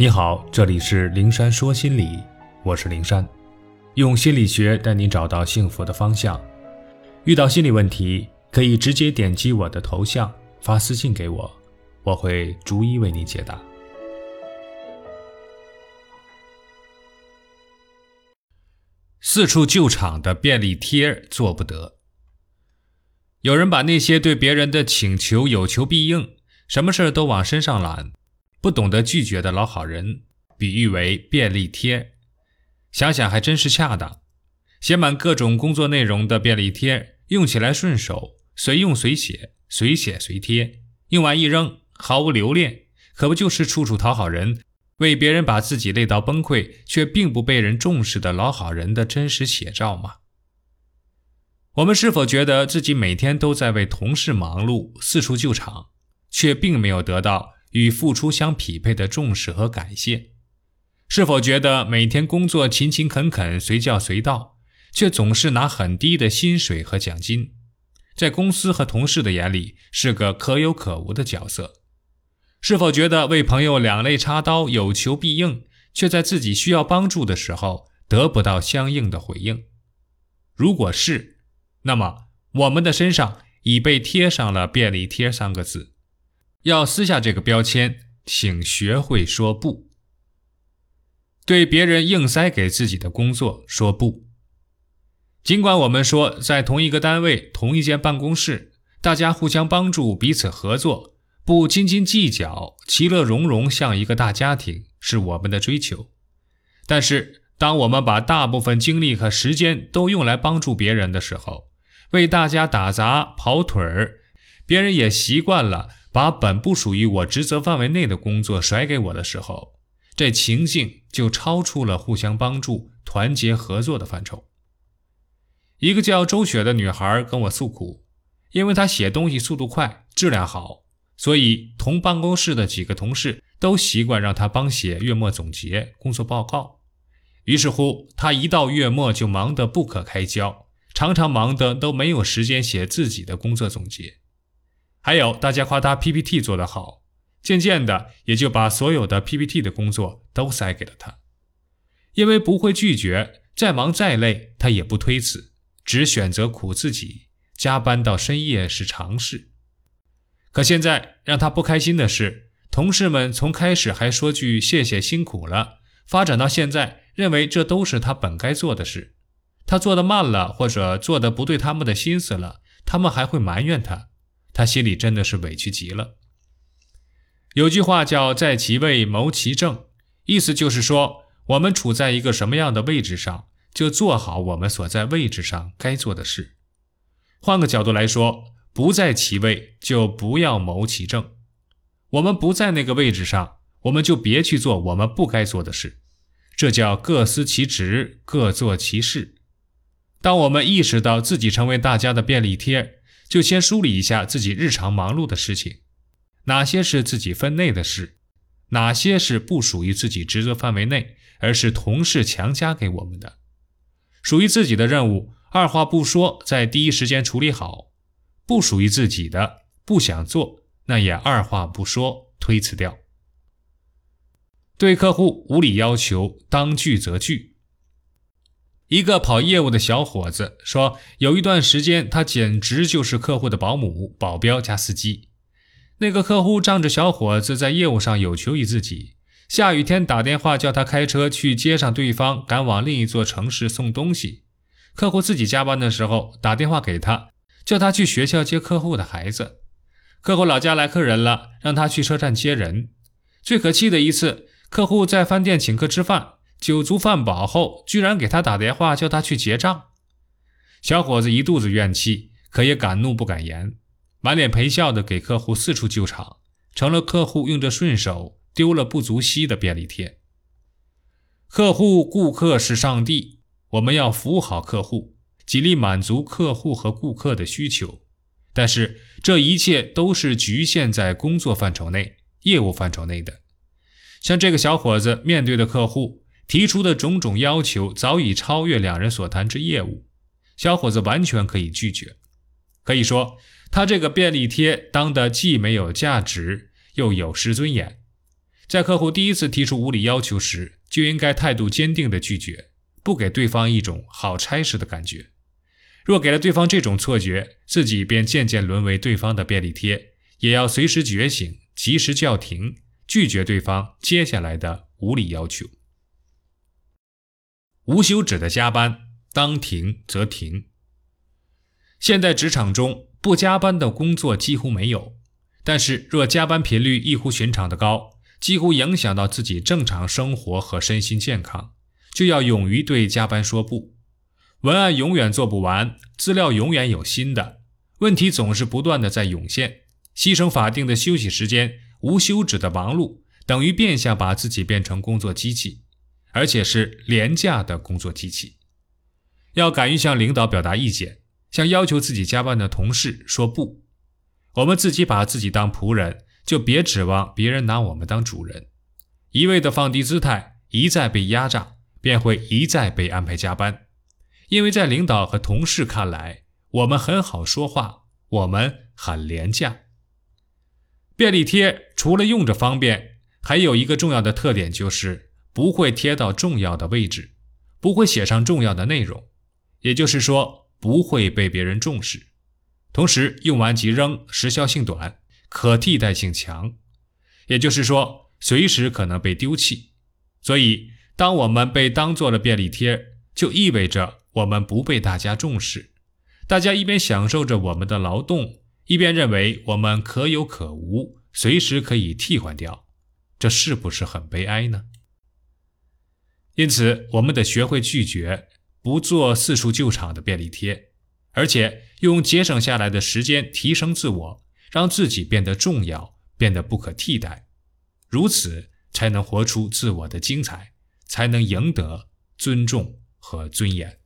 你好，这里是灵山说心理，我是灵山，用心理学带你找到幸福的方向。遇到心理问题，可以直接点击我的头像发私信给我，我会逐一为你解答。四处救场的便利贴做不得。有人把那些对别人的请求有求必应，什么事都往身上揽。不懂得拒绝的老好人，比喻为便利贴。想想还真是恰当。写满各种工作内容的便利贴，用起来顺手，随用随写，随写随贴，用完一扔，毫无留恋，可不就是处处讨好人，为别人把自己累到崩溃，却并不被人重视的老好人的真实写照吗？我们是否觉得自己每天都在为同事忙碌，四处救场，却并没有得到？与付出相匹配的重视和感谢，是否觉得每天工作勤勤恳恳、随叫随到，却总是拿很低的薪水和奖金，在公司和同事的眼里是个可有可无的角色？是否觉得为朋友两肋插刀、有求必应，却在自己需要帮助的时候得不到相应的回应？如果是，那么我们的身上已被贴上了“便利贴”三个字。要撕下这个标签，请学会说不。对别人硬塞给自己的工作说不。尽管我们说在同一个单位、同一间办公室，大家互相帮助、彼此合作，不斤斤计较，其乐融融，像一个大家庭，是我们的追求。但是，当我们把大部分精力和时间都用来帮助别人的时候，为大家打杂跑腿儿，别人也习惯了。把本不属于我职责范围内的工作甩给我的时候，这情境就超出了互相帮助、团结合作的范畴。一个叫周雪的女孩跟我诉苦，因为她写东西速度快、质量好，所以同办公室的几个同事都习惯让她帮写月末总结、工作报告。于是乎，她一到月末就忙得不可开交，常常忙得都没有时间写自己的工作总结。还有大家夸他 PPT 做得好，渐渐的也就把所有的 PPT 的工作都塞给了他，因为不会拒绝，再忙再累他也不推辞，只选择苦自己，加班到深夜是常事。可现在让他不开心的是，同事们从开始还说句谢谢辛苦了，发展到现在认为这都是他本该做的事，他做的慢了或者做的不对他们的心思了，他们还会埋怨他。他心里真的是委屈极了。有句话叫“在其位谋其政”，意思就是说，我们处在一个什么样的位置上，就做好我们所在位置上该做的事。换个角度来说，不在其位，就不要谋其政。我们不在那个位置上，我们就别去做我们不该做的事。这叫各司其职，各做其事。当我们意识到自己成为大家的便利贴。就先梳理一下自己日常忙碌的事情，哪些是自己分内的事，哪些是不属于自己职责范围内，而是同事强加给我们的，属于自己的任务，二话不说在第一时间处理好；不属于自己的，不想做，那也二话不说推辞掉。对客户无理要求，当拒则拒。一个跑业务的小伙子说：“有一段时间，他简直就是客户的保姆、保镖加司机。那个客户仗着小伙子在业务上有求于自己，下雨天打电话叫他开车去接上对方，赶往另一座城市送东西。客户自己加班的时候打电话给他，叫他去学校接客户的孩子。客户老家来客人了，让他去车站接人。最可气的一次，客户在饭店请客吃饭。”酒足饭饱后，居然给他打电话叫他去结账。小伙子一肚子怨气，可也敢怒不敢言，满脸陪笑的给客户四处救场，成了客户用着顺手丢了不足惜的便利贴。客户、顾客是上帝，我们要服务好客户，极力满足客户和顾客的需求。但是这一切都是局限在工作范畴内、业务范畴内的。像这个小伙子面对的客户。提出的种种要求早已超越两人所谈之业务，小伙子完全可以拒绝。可以说，他这个便利贴当的既没有价值，又有失尊严。在客户第一次提出无理要求时，就应该态度坚定地拒绝，不给对方一种好差事的感觉。若给了对方这种错觉，自己便渐渐沦为对方的便利贴，也要随时觉醒，及时叫停，拒绝对方接下来的无理要求。无休止的加班，当停则停。现在职场中不加班的工作几乎没有，但是若加班频率异乎寻常的高，几乎影响到自己正常生活和身心健康，就要勇于对加班说不。文案永远做不完，资料永远有新的，问题总是不断的在涌现。牺牲法定的休息时间，无休止的忙碌，等于变相把自己变成工作机器。而且是廉价的工作机器，要敢于向领导表达意见，向要求自己加班的同事说不。我们自己把自己当仆人，就别指望别人拿我们当主人。一味的放低姿态，一再被压榨，便会一再被安排加班。因为在领导和同事看来，我们很好说话，我们很廉价。便利贴除了用着方便，还有一个重要的特点就是。不会贴到重要的位置，不会写上重要的内容，也就是说不会被别人重视。同时用完即扔，时效性短，可替代性强，也就是说随时可能被丢弃。所以，当我们被当做了便利贴，就意味着我们不被大家重视。大家一边享受着我们的劳动，一边认为我们可有可无，随时可以替换掉。这是不是很悲哀呢？因此，我们得学会拒绝，不做四处救场的便利贴，而且用节省下来的时间提升自我，让自己变得重要，变得不可替代。如此，才能活出自我的精彩，才能赢得尊重和尊严。